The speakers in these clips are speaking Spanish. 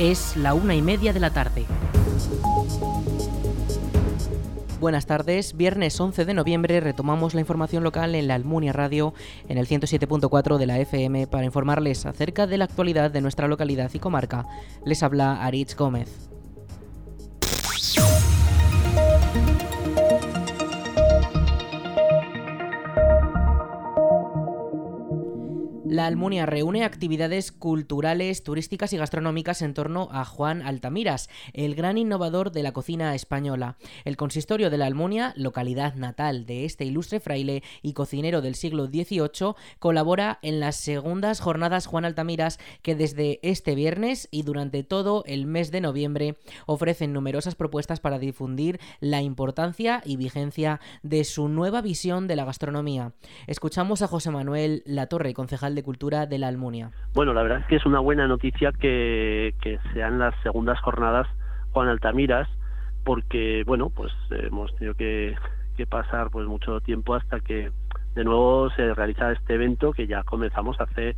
Es la una y media de la tarde. Buenas tardes, viernes 11 de noviembre retomamos la información local en la Almunia Radio en el 107.4 de la FM para informarles acerca de la actualidad de nuestra localidad y comarca. Les habla Aritz Gómez. La Almunia reúne actividades culturales, turísticas y gastronómicas en torno a Juan Altamiras, el gran innovador de la cocina española. El consistorio de la Almunia, localidad natal de este ilustre fraile y cocinero del siglo XVIII, colabora en las segundas jornadas Juan Altamiras que desde este viernes y durante todo el mes de noviembre ofrecen numerosas propuestas para difundir la importancia y vigencia de su nueva visión de la gastronomía. Escuchamos a José Manuel Latorre, concejal de Cultura de la Almunia. Bueno, la verdad es que es una buena noticia que, sean las segundas jornadas Juan Altamiras, porque, bueno, pues hemos tenido que, pasar pues mucho tiempo hasta que de nuevo se realiza este evento que ya comenzamos hace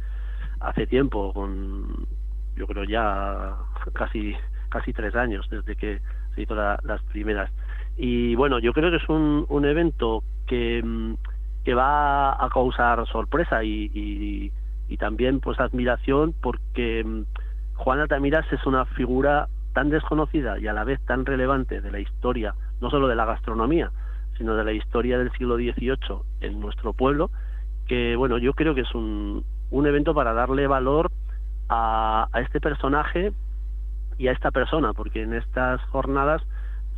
hace tiempo con yo creo ya casi casi tres años desde que se hizo las primeras y bueno yo creo que es un, un evento que mm, que va a causar sorpresa y, y, también pues admiración porque mm, Juan Altamiras es una figura tan desconocida y a la vez tan relevante de la historia, no solo de la gastronomía, sino de la historia del siglo XVIII en nuestro pueblo, que bueno, yo creo que es un, un evento para darle valor a, a este personaje y a esta persona, porque en estas jornadas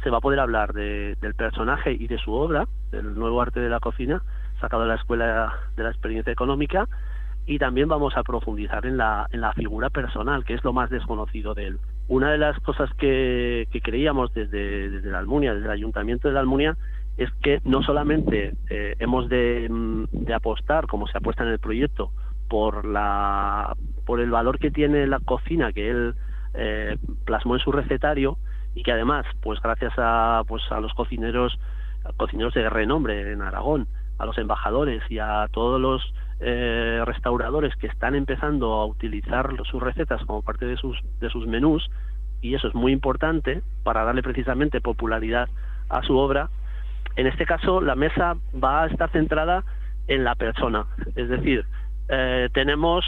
se va a poder hablar de, del personaje y de su obra, del nuevo arte de la cocina, sacado de la Escuela de la Experiencia Económica, y también vamos a profundizar en la, en la figura personal, que es lo más desconocido de él. Una de las cosas que, creíamos desde, la Almunia, desde el Ayuntamiento de la Almunia, es que no solamente eh, hemos de, de, apostar, como se apuesta en el proyecto, por, la, por el valor que tiene la cocina que él eh, plasmó en su recetario y que además, pues gracias a, pues, a los cocineros, cocineros de renombre en Aragón, a los embajadores y a todos los eh, restauradores que están empezando a utilizar sus recetas como parte de sus, de sus menús, y eso es muy importante para darle precisamente popularidad a su obra. En este caso, la mesa va a estar centrada en la persona, es decir, eh, tenemos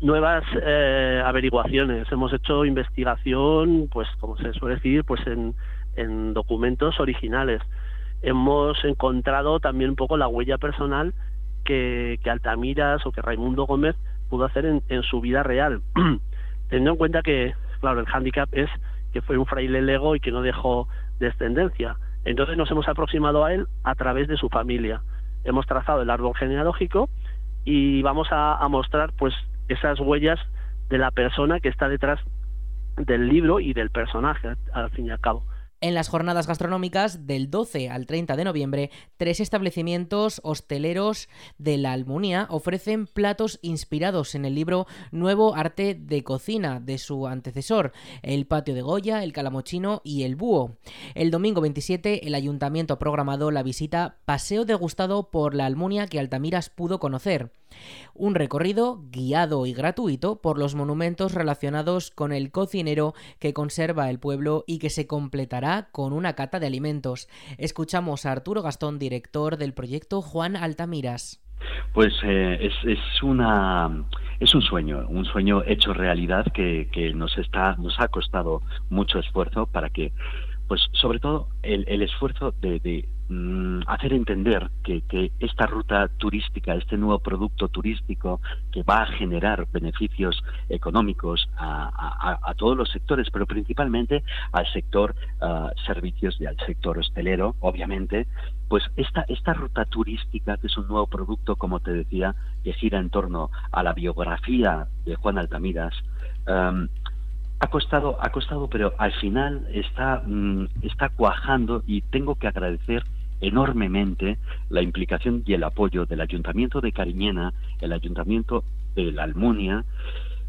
nuevas eh, averiguaciones, hemos hecho investigación, pues como se suele decir, pues en, en documentos originales hemos encontrado también un poco la huella personal que, que Altamiras o que Raimundo Gómez pudo hacer en, en su vida real, teniendo en cuenta que, claro, el hándicap es que fue un fraile lego y que no dejó descendencia. Entonces nos hemos aproximado a él a través de su familia. Hemos trazado el árbol genealógico y vamos a, a mostrar pues esas huellas de la persona que está detrás del libro y del personaje, al fin y al cabo. En las jornadas gastronómicas del 12 al 30 de noviembre, tres establecimientos hosteleros de la Almunia ofrecen platos inspirados en el libro Nuevo Arte de Cocina de su antecesor, El Patio de Goya, El Calamochino y El Búho. El domingo 27, el ayuntamiento ha programado la visita Paseo degustado por la Almunia que Altamiras pudo conocer. Un recorrido guiado y gratuito por los monumentos relacionados con el cocinero que conserva el pueblo y que se completará con una cata de alimentos. Escuchamos a Arturo Gastón, director del proyecto Juan Altamiras. Pues eh, es, es, una es un sueño, un sueño hecho realidad que, que nos está nos ha costado mucho esfuerzo para que pues sobre todo el, el esfuerzo de, de, Mm, hacer entender que, esta ruta turística, este nuevo producto turístico que va a generar beneficios económicos a, todos los sectores, pero principalmente al sector ah, servicios y al sector hostelero, obviamente, pues esta, esta ruta turística, que es un nuevo producto, como te decía, que gira en torno a la biografía de Juan Altamiras, ha costado, ha costado, pero al final está, mm, está cuajando y tengo que agradecer enormemente la implicación y el apoyo del Ayuntamiento de Cariñena, el Ayuntamiento de la Almunia,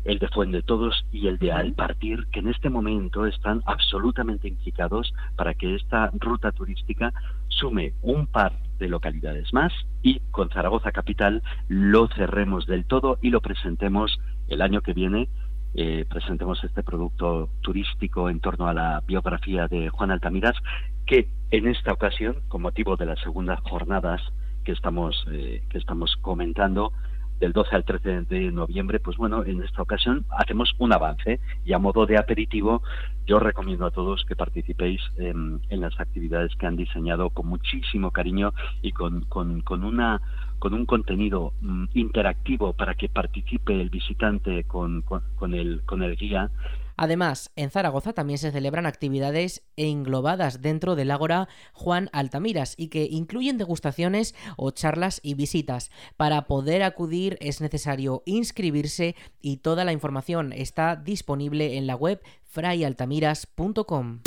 el de Fuente Todos y el de Alpartir, que en este momento están absolutamente implicados para que esta ruta turística sume un par de localidades más y con Zaragoza Capital lo cerremos del todo y lo presentemos el año que viene eh, presentemos este producto turístico en torno a la biografía de Juan Altamiras, que en esta ocasión, con motivo de las segundas jornadas que estamos, eh, que estamos comentando, del 12 al 13 de noviembre, pues bueno, en esta ocasión hacemos un avance y a modo de aperitivo yo recomiendo a todos que participéis en, las actividades que han diseñado con muchísimo cariño y con, con, con una con un contenido mm, interactivo para que participe el visitante con, el, con el guía Además, en Zaragoza también se celebran actividades englobadas dentro del Ágora Juan Altamiras y que incluyen degustaciones o charlas y visitas. Para poder acudir es necesario inscribirse y toda la información está disponible en la web frayaltamiras.com.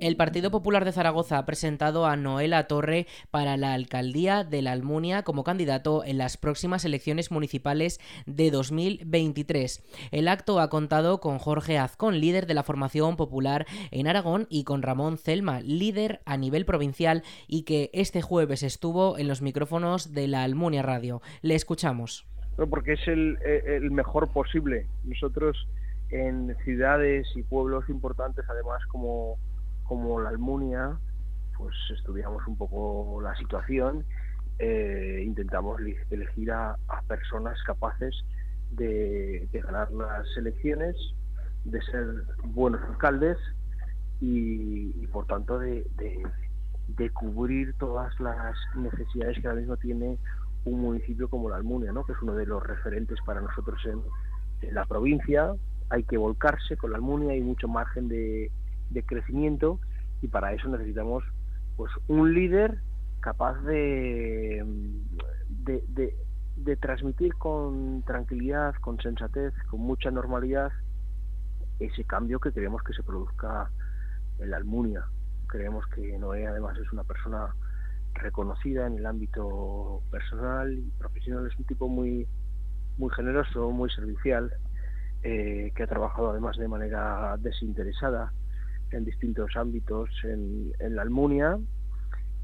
El Partido Popular de Zaragoza ha presentado a Noela Torre para la alcaldía de la Almunia como candidato en las próximas elecciones municipales de 2023. El acto ha contado con Jorge Azcón, líder de la formación popular en Aragón, y con Ramón Celma, líder a nivel provincial y que este jueves estuvo en los micrófonos de la Almunia Radio. Le escuchamos. Porque es el, el mejor posible. Nosotros en ciudades y pueblos importantes, además como como la Almunia, pues estudiamos un poco la situación, eh, intentamos elegir a, personas capaces de, ganar las elecciones, de ser buenos alcaldes y, por tanto de, cubrir todas las necesidades que ahora mismo tiene un municipio como la Almunia, ¿no? que es uno de los referentes para nosotros en, en la provincia. Hay que volcarse con la Almunia, hay mucho margen de, de crecimiento y para eso necesitamos pues un líder capaz de, de, de, transmitir con tranquilidad, con sensatez, con mucha normalidad ese cambio que queremos que se produzca en la Almunia. Creemos que Noé además es una persona reconocida en el ámbito personal y profesional, es un tipo muy, muy generoso, muy servicial, eh, que ha trabajado además de manera desinteresada en distintos ámbitos en, la Almunia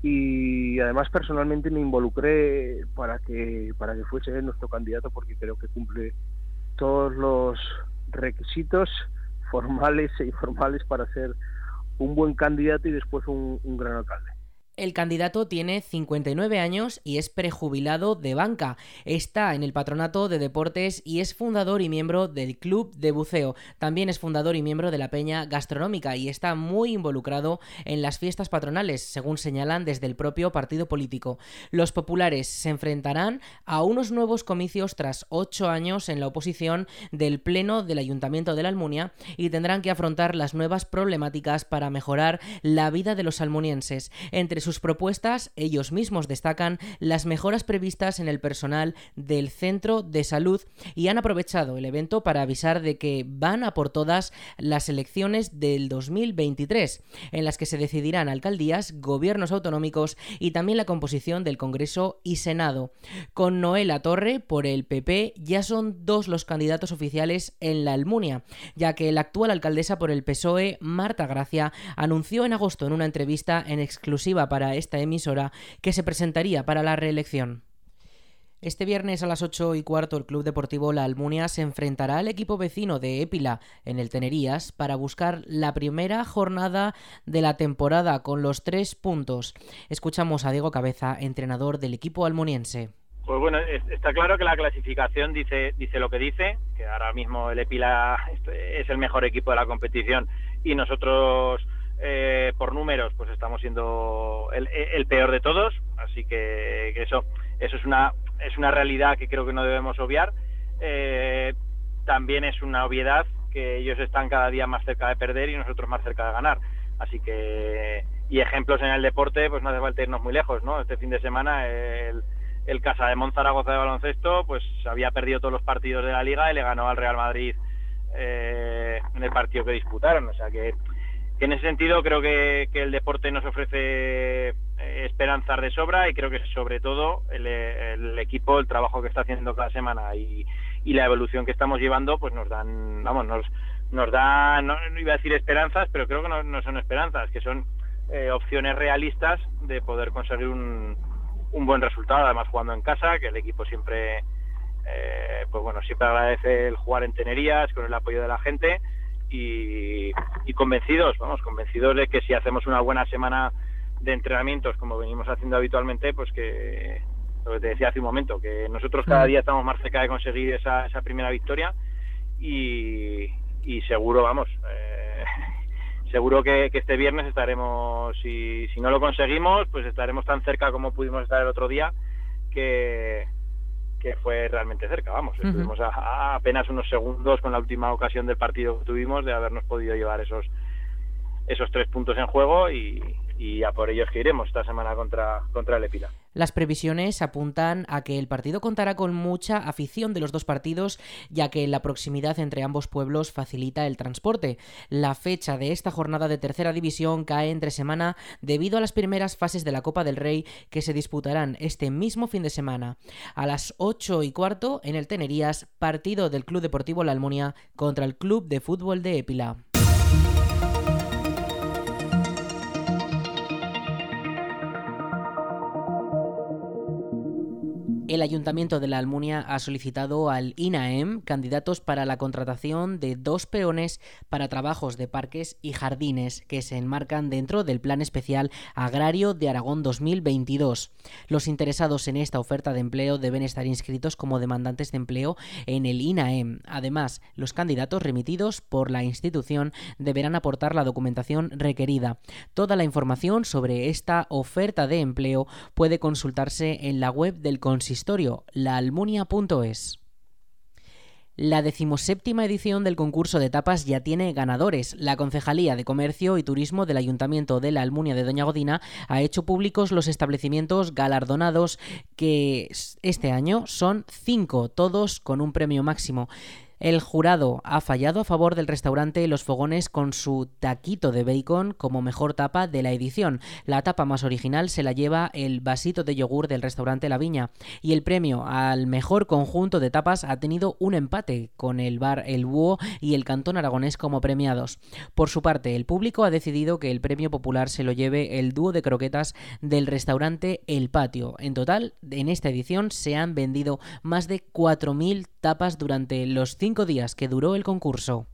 y además personalmente me involucré para que para que fuese nuestro candidato porque creo que cumple todos los requisitos formales e informales para ser un buen candidato y después un gran alcalde. El candidato tiene 59 años y es prejubilado de banca. Está en el patronato de deportes y es fundador y miembro del Club de Buceo. También es fundador y miembro de la Peña Gastronómica y está muy involucrado en las fiestas patronales, según señalan desde el propio partido político. Los populares se enfrentarán a unos nuevos comicios tras ocho años en la oposición del Pleno del Ayuntamiento de la Almunia y tendrán que afrontar las nuevas problemáticas para mejorar la vida de los almunienses. Entre sus propuestas, ellos mismos destacan las mejoras previstas en el personal del centro de salud y han aprovechado el evento para avisar de que van a por todas las elecciones del 2023, en las que se decidirán alcaldías, gobiernos autonómicos y también la composición del Congreso y Senado. Con Noela Torre, por el PP, ya son dos los candidatos oficiales en la Almunia, ya que la actual alcaldesa por el PSOE, Marta Gracia, anunció en agosto en una entrevista en exclusiva para para esta emisora que se presentaría para la reelección. Este viernes a las 8 y cuarto el Club Deportivo La Almunia se enfrentará al equipo vecino de Épila en el Tenerías para buscar la primera jornada de la temporada con los tres puntos. Escuchamos a Diego Cabeza, entrenador del equipo almuniense. Pues bueno, está claro que la clasificación dice, dice lo que dice, que ahora mismo el Épila es el mejor equipo de la competición y nosotros eh, por números, pues estamos siendo el, peor de todos, así que, eso, eso es una, es una realidad que creo que no debemos obviar. Eh, también es una obviedad que ellos están cada día más cerca de perder y nosotros más cerca de ganar. Así que, y ejemplos en el deporte, pues no hace falta irnos muy lejos, ¿no? Este fin de semana el, el Casa de Monzaragoza de baloncesto, pues había perdido todos los partidos de la liga y le ganó al Real Madrid eh, en el partido que disputaron. O sea que en ese sentido creo que, el deporte nos ofrece eh, esperanzas de sobra y creo que sobre todo el, equipo, el trabajo que está haciendo cada semana y, la evolución que estamos llevando, pues nos dan, vamos, nos, nos da, no, iba a decir esperanzas, pero creo que no, son esperanzas, que son eh, opciones realistas de poder conseguir un, buen resultado, además jugando en casa, que el equipo siempre, eh, pues bueno, siempre agradece el jugar en Tenerías con el apoyo de la gente y, y convencidos, vamos, convencidos de que si hacemos una buena semana de entrenamientos como venimos haciendo habitualmente, pues que lo que te decía hace un momento, que nosotros cada día estamos más cerca de conseguir esa, esa primera victoria y, y seguro, vamos, eh, seguro que, este viernes estaremos, si, si no lo conseguimos, pues estaremos tan cerca como pudimos estar el otro día, que, que fue realmente cerca, vamos, estuvimos a, apenas unos segundos con la última ocasión del partido que tuvimos de habernos podido llevar esos esos tres puntos en juego y, y a por ellos que iremos esta semana contra, contra el Epila. Las previsiones apuntan a que el partido contará con mucha afición de los dos partidos, ya que la proximidad entre ambos pueblos facilita el transporte. La fecha de esta jornada de tercera división cae entre semana debido a las primeras fases de la Copa del Rey que se disputarán este mismo fin de semana. A las 8 y cuarto en el Tenerías, partido del Club Deportivo La Almunia contra el Club de Fútbol de Epila. El Ayuntamiento de la Almunia ha solicitado al INAEM candidatos para la contratación de dos peones para trabajos de parques y jardines que se enmarcan dentro del Plan Especial Agrario de Aragón 2022. Los interesados en esta oferta de empleo deben estar inscritos como demandantes de empleo en el INAEM. Además, los candidatos remitidos por la institución deberán aportar la documentación requerida. Toda la información sobre esta oferta de empleo puede consultarse en la web del consistorio La decimoséptima edición del concurso de tapas ya tiene ganadores. La Concejalía de Comercio y Turismo del Ayuntamiento de la Almunia de Doña Godina ha hecho públicos los establecimientos galardonados que este año son cinco, todos con un premio máximo. El jurado ha fallado a favor del restaurante Los Fogones con su taquito de bacon como mejor tapa de la edición. La tapa más original se la lleva el vasito de yogur del restaurante La Viña. Y el premio al mejor conjunto de tapas ha tenido un empate con el bar El Búho y el Cantón Aragonés como premiados. Por su parte, el público ha decidido que el premio popular se lo lleve el dúo de croquetas del restaurante El Patio. En total, en esta edición se han vendido más de 4.000 tapas durante los cinco días que duró el concurso.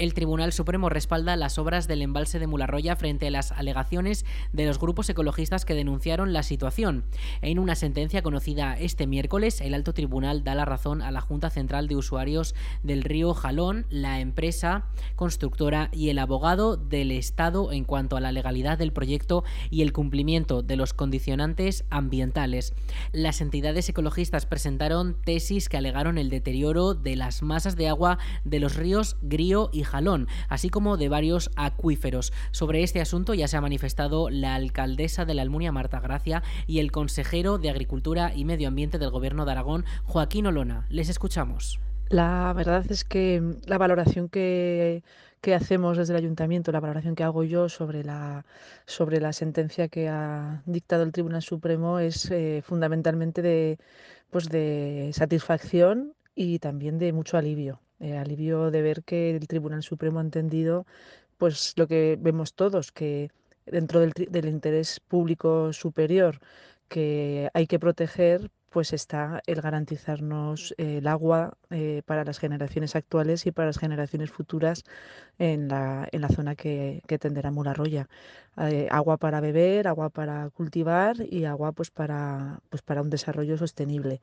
El Tribunal Supremo respalda las obras del embalse de Mularroya frente a las alegaciones de los grupos ecologistas que denunciaron la situación. En una sentencia conocida este miércoles, el alto tribunal da la razón a la Junta Central de Usuarios del río Jalón, la empresa constructora y el abogado del Estado en cuanto a la legalidad del proyecto y el cumplimiento de los condicionantes ambientales. Las entidades ecologistas presentaron tesis que alegaron el deterioro de las masas de agua de los ríos Grío y Jalón, así como de varios acuíferos. Sobre este asunto ya se ha manifestado la alcaldesa de la Almunia, Marta Gracia, y el consejero de Agricultura y Medio Ambiente del Gobierno de Aragón, Joaquín Olona. Les escuchamos. La verdad es que la valoración que, hacemos desde el ayuntamiento, la valoración que hago yo sobre la, sentencia que ha dictado el Tribunal Supremo es eh, fundamentalmente pues de satisfacción y también de mucho alivio. Eh, alivio de ver que el Tribunal Supremo ha entendido pues lo que vemos todos, que dentro del, del interés público superior que hay que proteger, pues está el garantizarnos el agua eh, para las generaciones actuales y para las generaciones futuras en la, en la zona que, que tenderá Mularroya. Eh, agua para beber, agua para cultivar y agua pues para, pues para un desarrollo sostenible.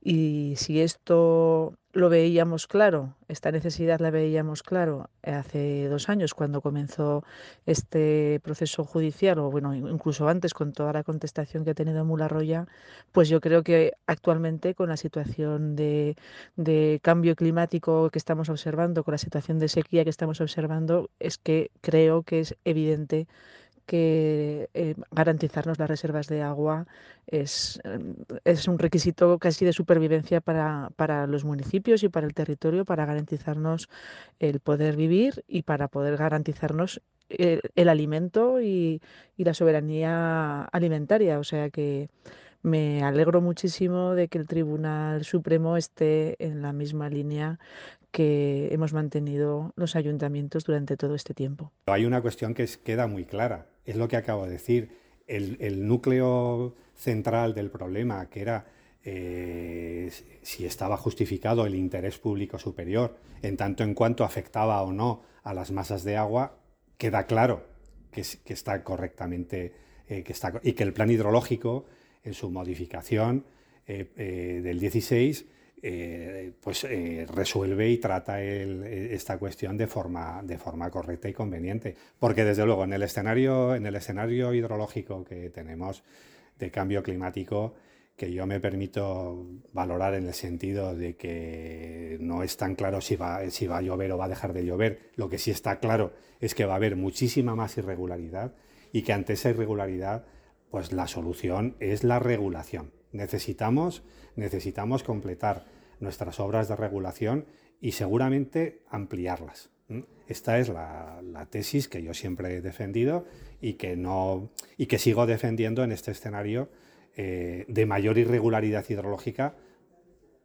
Y si esto lo veíamos claro, esta necesidad la veíamos claro hace dos años cuando comenzó este proceso judicial, o bueno, incluso antes con toda la contestación que ha tenido Mularroya, pues yo creo que actualmente con la situación de, de cambio climático que estamos observando, con la situación de sequía que estamos observando, es que creo que es evidente que eh, garantizarnos las reservas de agua es, em, es, un requisito casi de supervivencia para, para, los municipios y para el territorio, para garantizarnos el poder vivir y para poder garantizarnos el, el alimento y, y, la soberanía alimentaria. O sea que me alegro muchísimo de que el Tribunal Supremo esté en la misma línea que hemos mantenido los ayuntamientos durante todo este tiempo. Hay una cuestión que queda muy clara, es lo que acabo de decir. El, núcleo central del problema, que era eh, si estaba justificado el interés público superior, en tanto en cuanto afectaba o no a las masas de agua, queda claro que, está correctamente eh, que está, y que el plan hidrológico en su modificación eh, del 16 eh, pues eh, resuelve y trata esta cuestión de forma, de forma correcta y conveniente. Porque desde luego en el escenario, en el escenario hidrológico que tenemos de cambio climático, que yo me permito valorar en el sentido de que no es tan claro si va, si va a llover o va a dejar de llover. Lo que sí está claro es que va a haber muchísima más irregularidad y que ante esa irregularidad, pues la solución es la regulación. Necesitamos, necesitamos completar nuestras obras de regulación y seguramente ampliarlas. Esta es la, tesis que yo siempre he defendido y que, no, y que sigo defendiendo en este escenario eh, de mayor irregularidad hidrológica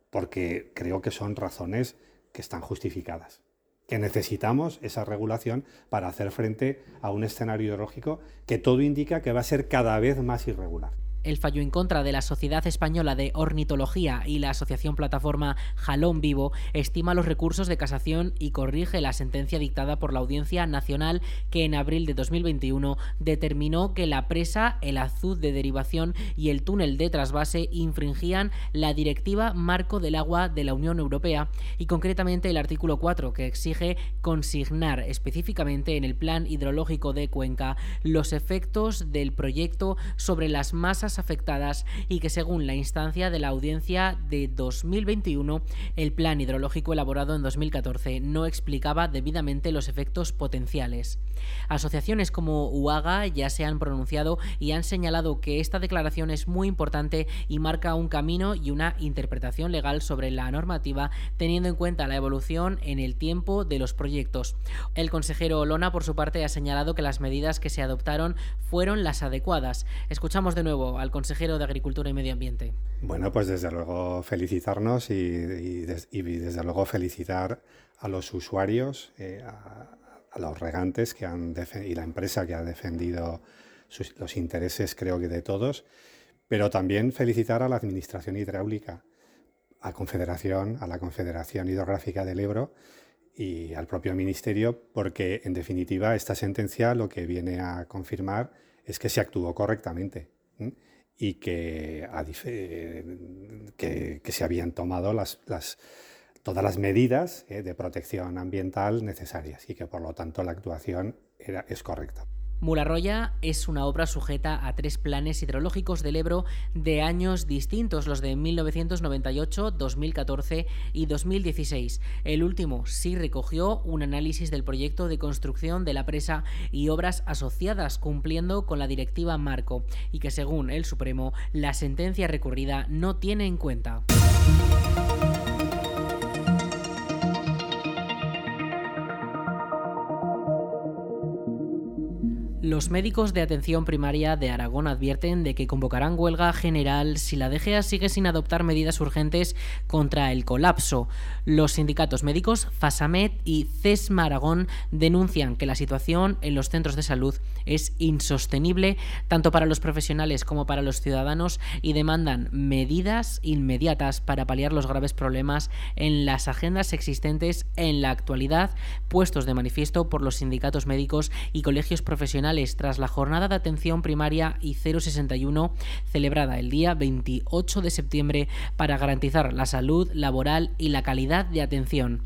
porque creo que son razones que están justificadas que necesitamos esa regulación para hacer frente a un escenario hidrológico que todo indica que va a ser cada vez más irregular. El fallo en contra de la Sociedad Española de Ornitología y la Asociación Plataforma Jalón Vivo estima los recursos de casación y corrige la sentencia dictada por la Audiencia Nacional que en abril de 2021 determinó que la presa, el azud de derivación y el túnel de trasvase infringían la Directiva Marco del Agua de la Unión Europea y concretamente el artículo 4 que exige consignar específicamente en el Plan Hidrológico de Cuenca los efectos del proyecto sobre las masas afectadas y que según la instancia de la audiencia de 2021, el plan hidrológico elaborado en 2014 no explicaba debidamente los efectos potenciales. Asociaciones como UAGA ya se han pronunciado y han señalado que esta declaración es muy importante y marca un camino y una interpretación legal sobre la normativa teniendo en cuenta la evolución en el tiempo de los proyectos. El consejero Olona, por su parte, ha señalado que las medidas que se adoptaron fueron las adecuadas. Escuchamos de nuevo al consejero de Agricultura y Medio Ambiente. Bueno, pues desde luego felicitarnos y, desde luego felicitar a los usuarios, eh, a, los regantes que han y la empresa que ha defendido los intereses, creo que de todos, pero también felicitar a la Administración Hidráulica, a Confederación, a la Confederación Hidrográfica del Ebro y al propio Ministerio, porque en definitiva esta sentencia lo que viene a confirmar es que se actuó correctamente y que, que, se habían tomado las, las, todas las medidas eh, de protección ambiental necesarias y que por lo tanto la actuación era, es correcta. Mularroya es una obra sujeta a tres planes hidrológicos del Ebro de años distintos, los de 1998, 2014 y 2016. El último sí recogió un análisis del proyecto de construcción de la presa y obras asociadas cumpliendo con la directiva Marco y que según el Supremo la sentencia recurrida no tiene en cuenta. Los médicos de atención primaria de Aragón advierten de que convocarán huelga general si la DGA sigue sin adoptar medidas urgentes contra el colapso. Los sindicatos médicos FASAMED y CESMA Aragón denuncian que la situación en los centros de salud es insostenible tanto para los profesionales como para los ciudadanos y demandan medidas inmediatas para paliar los graves problemas en las agendas existentes en la actualidad, puestos de manifiesto por los sindicatos médicos y colegios profesionales tras la jornada de atención primaria y 061 celebrada el día 28 de septiembre para garantizar la salud laboral y la calidad de atención.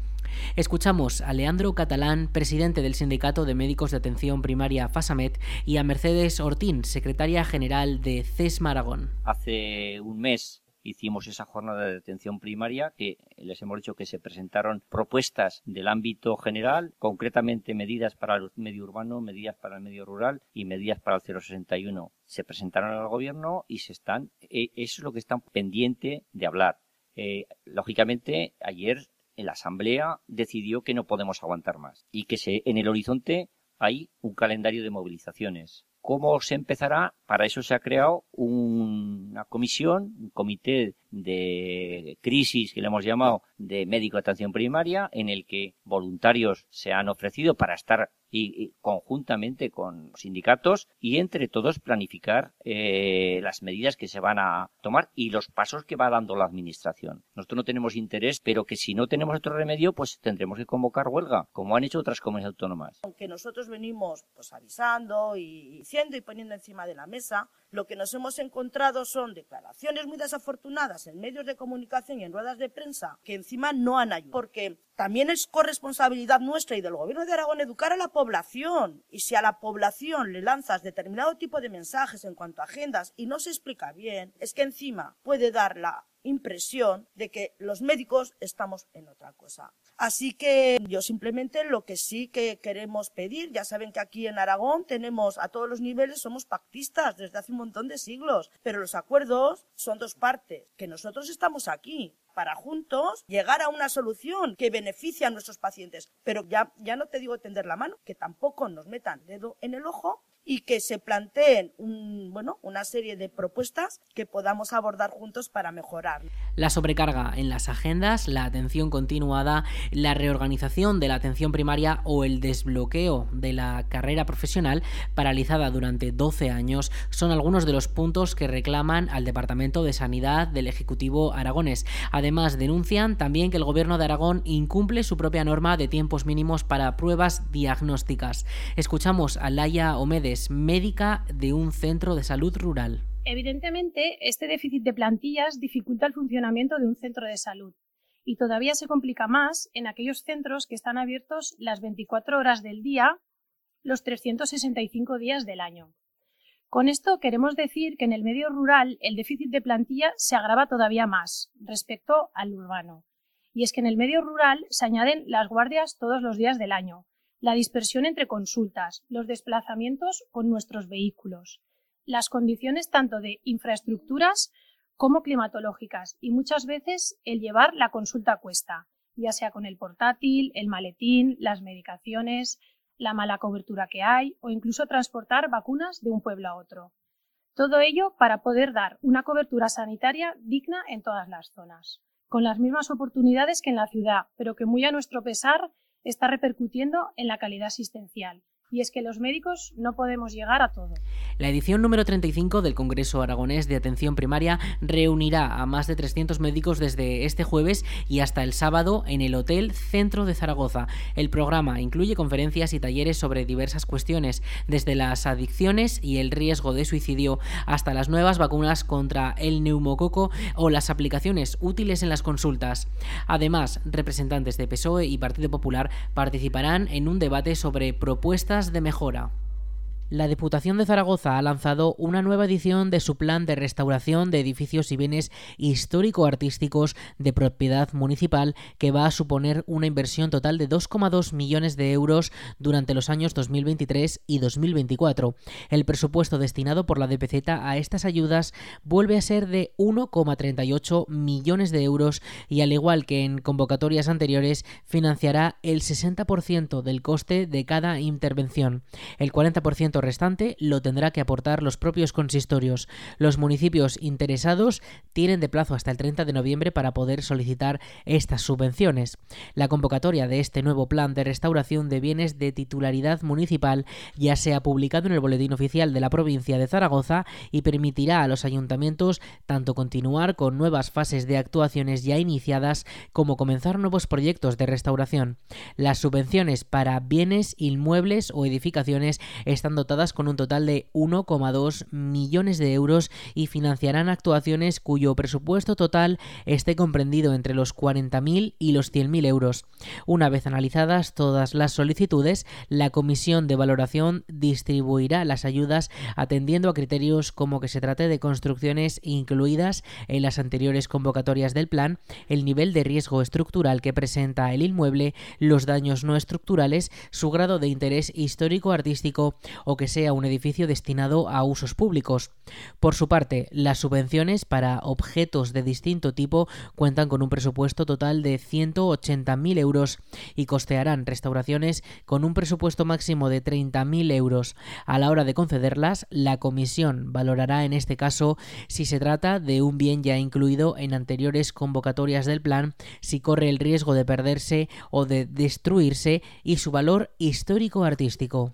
Escuchamos a Leandro Catalán, presidente del Sindicato de Médicos de Atención Primaria FASAMET, y a Mercedes Ortín, secretaria general de CES Maragón. Hace un mes hicimos esa jornada de atención primaria que les hemos dicho que se presentaron propuestas del ámbito general, concretamente medidas para el medio urbano, medidas para el medio rural y medidas para el 061. Se presentaron al gobierno y se están, eh, eso es lo que están pendiente de hablar. Eh, lógicamente, ayer la Asamblea decidió que no podemos aguantar más y que se, en el horizonte hay un calendario de movilizaciones. ¿Cómo se empezará? Para eso se ha creado una comisión, un comité de crisis que le hemos llamado de médico de atención primaria, en el que voluntarios se han ofrecido para estar conjuntamente con sindicatos y entre todos planificar eh, las medidas que se van a tomar y los pasos que va dando la administración. Nosotros no tenemos interés, pero que si no tenemos otro remedio, pues tendremos que convocar huelga, como han hecho otras comunidades autónomas. Aunque nosotros venimos pues avisando y diciendo y poniendo encima de la mesa, lo que nos hemos encontrado son declaraciones muy desafortunadas en medios de comunicación y en ruedas de prensa que encima no han ayudado. Porque también es corresponsabilidad nuestra y del Gobierno de Aragón educar a la población. Y si a la población le lanzas determinado tipo de mensajes en cuanto a agendas y no se explica bien, es que encima puede dar la impresión de que los médicos estamos en otra cosa. Así que yo simplemente lo que sí que queremos pedir, ya saben que aquí en Aragón tenemos a todos los niveles, somos pactistas desde hace un montón de siglos, pero los acuerdos son dos partes, que nosotros estamos aquí para juntos llegar a una solución que beneficie a nuestros pacientes. Pero ya, ya no te digo tender la mano, que tampoco nos metan dedo en el ojo y que se planteen un, bueno, una serie de propuestas que podamos abordar juntos para mejorar. La sobrecarga en las agendas, la atención continuada, la reorganización de la atención primaria o el desbloqueo de la carrera profesional paralizada durante 12 años son algunos de los puntos que reclaman al Departamento de Sanidad del Ejecutivo aragonés. Además, denuncian también que el Gobierno de Aragón incumple su propia norma de tiempos mínimos para pruebas diagnósticas. Escuchamos a Laia Omedes médica de un centro de salud rural. Evidentemente, este déficit de plantillas dificulta el funcionamiento de un centro de salud y todavía se complica más en aquellos centros que están abiertos las 24 horas del día, los 365 días del año. Con esto queremos decir que en el medio rural el déficit de plantilla se agrava todavía más respecto al urbano. Y es que en el medio rural se añaden las guardias todos los días del año, la dispersión entre consultas, los desplazamientos con nuestros vehículos, las condiciones tanto de infraestructuras como climatológicas y muchas veces el llevar la consulta a cuesta, ya sea con el portátil, el maletín, las medicaciones, la mala cobertura que hay o incluso transportar vacunas de un pueblo a otro. Todo ello para poder dar una cobertura sanitaria digna en todas las zonas, con las mismas oportunidades que en la ciudad, pero que muy a nuestro pesar está repercutiendo en la calidad asistencial y es que los médicos no podemos llegar a todo. La edición número 35 del Congreso Aragonés de Atención Primaria reunirá a más de 300 médicos desde este jueves y hasta el sábado en el Hotel Centro de Zaragoza. El programa incluye conferencias y talleres sobre diversas cuestiones, desde las adicciones y el riesgo de suicidio hasta las nuevas vacunas contra el neumococo o las aplicaciones útiles en las consultas. Además, representantes de PSOE y Partido Popular participarán en un debate sobre propuestas de mejora. La Diputación de Zaragoza ha lanzado una nueva edición de su plan de restauración de edificios y bienes histórico-artísticos de propiedad municipal que va a suponer una inversión total de 2,2 millones de euros durante los años 2023 y 2024. El presupuesto destinado por la DPZ a estas ayudas vuelve a ser de 1,38 millones de euros y al igual que en convocatorias anteriores financiará el 60% del coste de cada intervención. El 40% restante lo tendrá que aportar los propios consistorios. Los municipios interesados tienen de plazo hasta el 30 de noviembre para poder solicitar estas subvenciones. La convocatoria de este nuevo plan de restauración de bienes de titularidad municipal ya se ha publicado en el Boletín Oficial de la provincia de Zaragoza y permitirá a los ayuntamientos tanto continuar con nuevas fases de actuaciones ya iniciadas como comenzar nuevos proyectos de restauración. Las subvenciones para bienes inmuebles o edificaciones están con un total de 1,2 millones de euros y financiarán actuaciones cuyo presupuesto total esté comprendido entre los 40.000 y los 100.000 euros. Una vez analizadas todas las solicitudes, la Comisión de Valoración distribuirá las ayudas atendiendo a criterios como que se trate de construcciones incluidas en las anteriores convocatorias del plan, el nivel de riesgo estructural que presenta el inmueble, los daños no estructurales, su grado de interés histórico-artístico o que sea un edificio destinado a usos públicos. Por su parte, las subvenciones para objetos de distinto tipo cuentan con un presupuesto total de 180.000 euros y costearán restauraciones con un presupuesto máximo de 30.000 euros. A la hora de concederlas, la comisión valorará en este caso si se trata de un bien ya incluido en anteriores convocatorias del plan, si corre el riesgo de perderse o de destruirse y su valor histórico-artístico.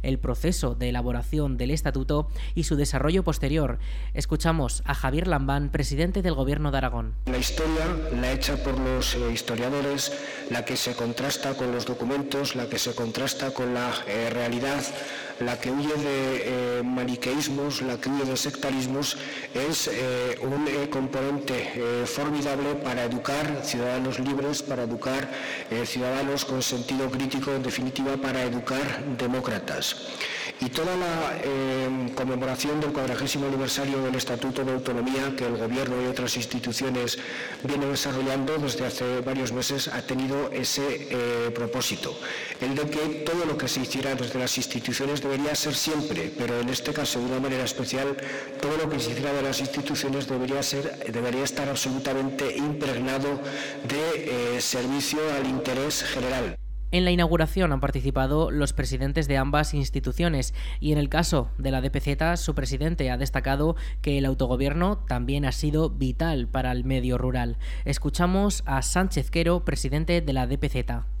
el proceso de elaboración del estatuto y su desarrollo posterior. Escuchamos a Javier Lambán, presidente del Gobierno de Aragón. La historia, la hecha por los eh, historiadores, la que se contrasta con los documentos, la que se contrasta con la eh, realidad, la que huye de eh, maniqueísmos, la que huye de sectarismos, es un componente formidable para educar ciudadanos libres, para educar ciudadanos con sentido crítico, en definitiva, para educar demócratas. Y toda la eh, conmemoración del cuadragésimo aniversario del Estatuto de Autonomía que el Gobierno y otras instituciones vienen desarrollando desde hace varios meses ha tenido ese eh, propósito, el de que todo lo que se hiciera desde las instituciones debería ser siempre, pero en este caso de una manera especial, todo lo que se hiciera de las instituciones debería, ser, debería estar absolutamente impregnado de eh, servicio al interés general. En la inauguración han participado los presidentes de ambas instituciones y en el caso de la DPZ su presidente ha destacado que el autogobierno también ha sido vital para el medio rural. Escuchamos a Sánchez Quero, presidente de la DPZ.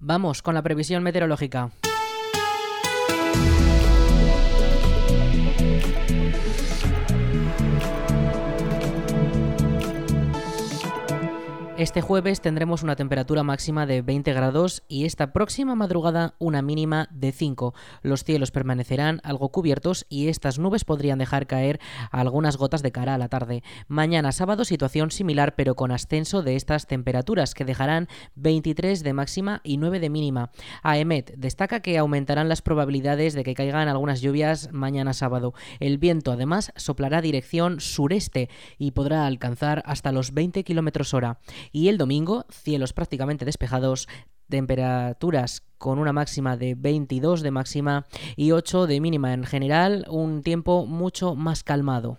Vamos con la previsión meteorológica. Este jueves tendremos una temperatura máxima de 20 grados y esta próxima madrugada una mínima de 5. Los cielos permanecerán algo cubiertos y estas nubes podrían dejar caer algunas gotas de cara a la tarde. Mañana sábado situación similar pero con ascenso de estas temperaturas que dejarán 23 de máxima y 9 de mínima. AEMET destaca que aumentarán las probabilidades de que caigan algunas lluvias mañana sábado. El viento además soplará dirección sureste y podrá alcanzar hasta los 20 km hora. Y el domingo, cielos prácticamente despejados, temperaturas con una máxima de 22 de máxima y 8 de mínima. En general, un tiempo mucho más calmado.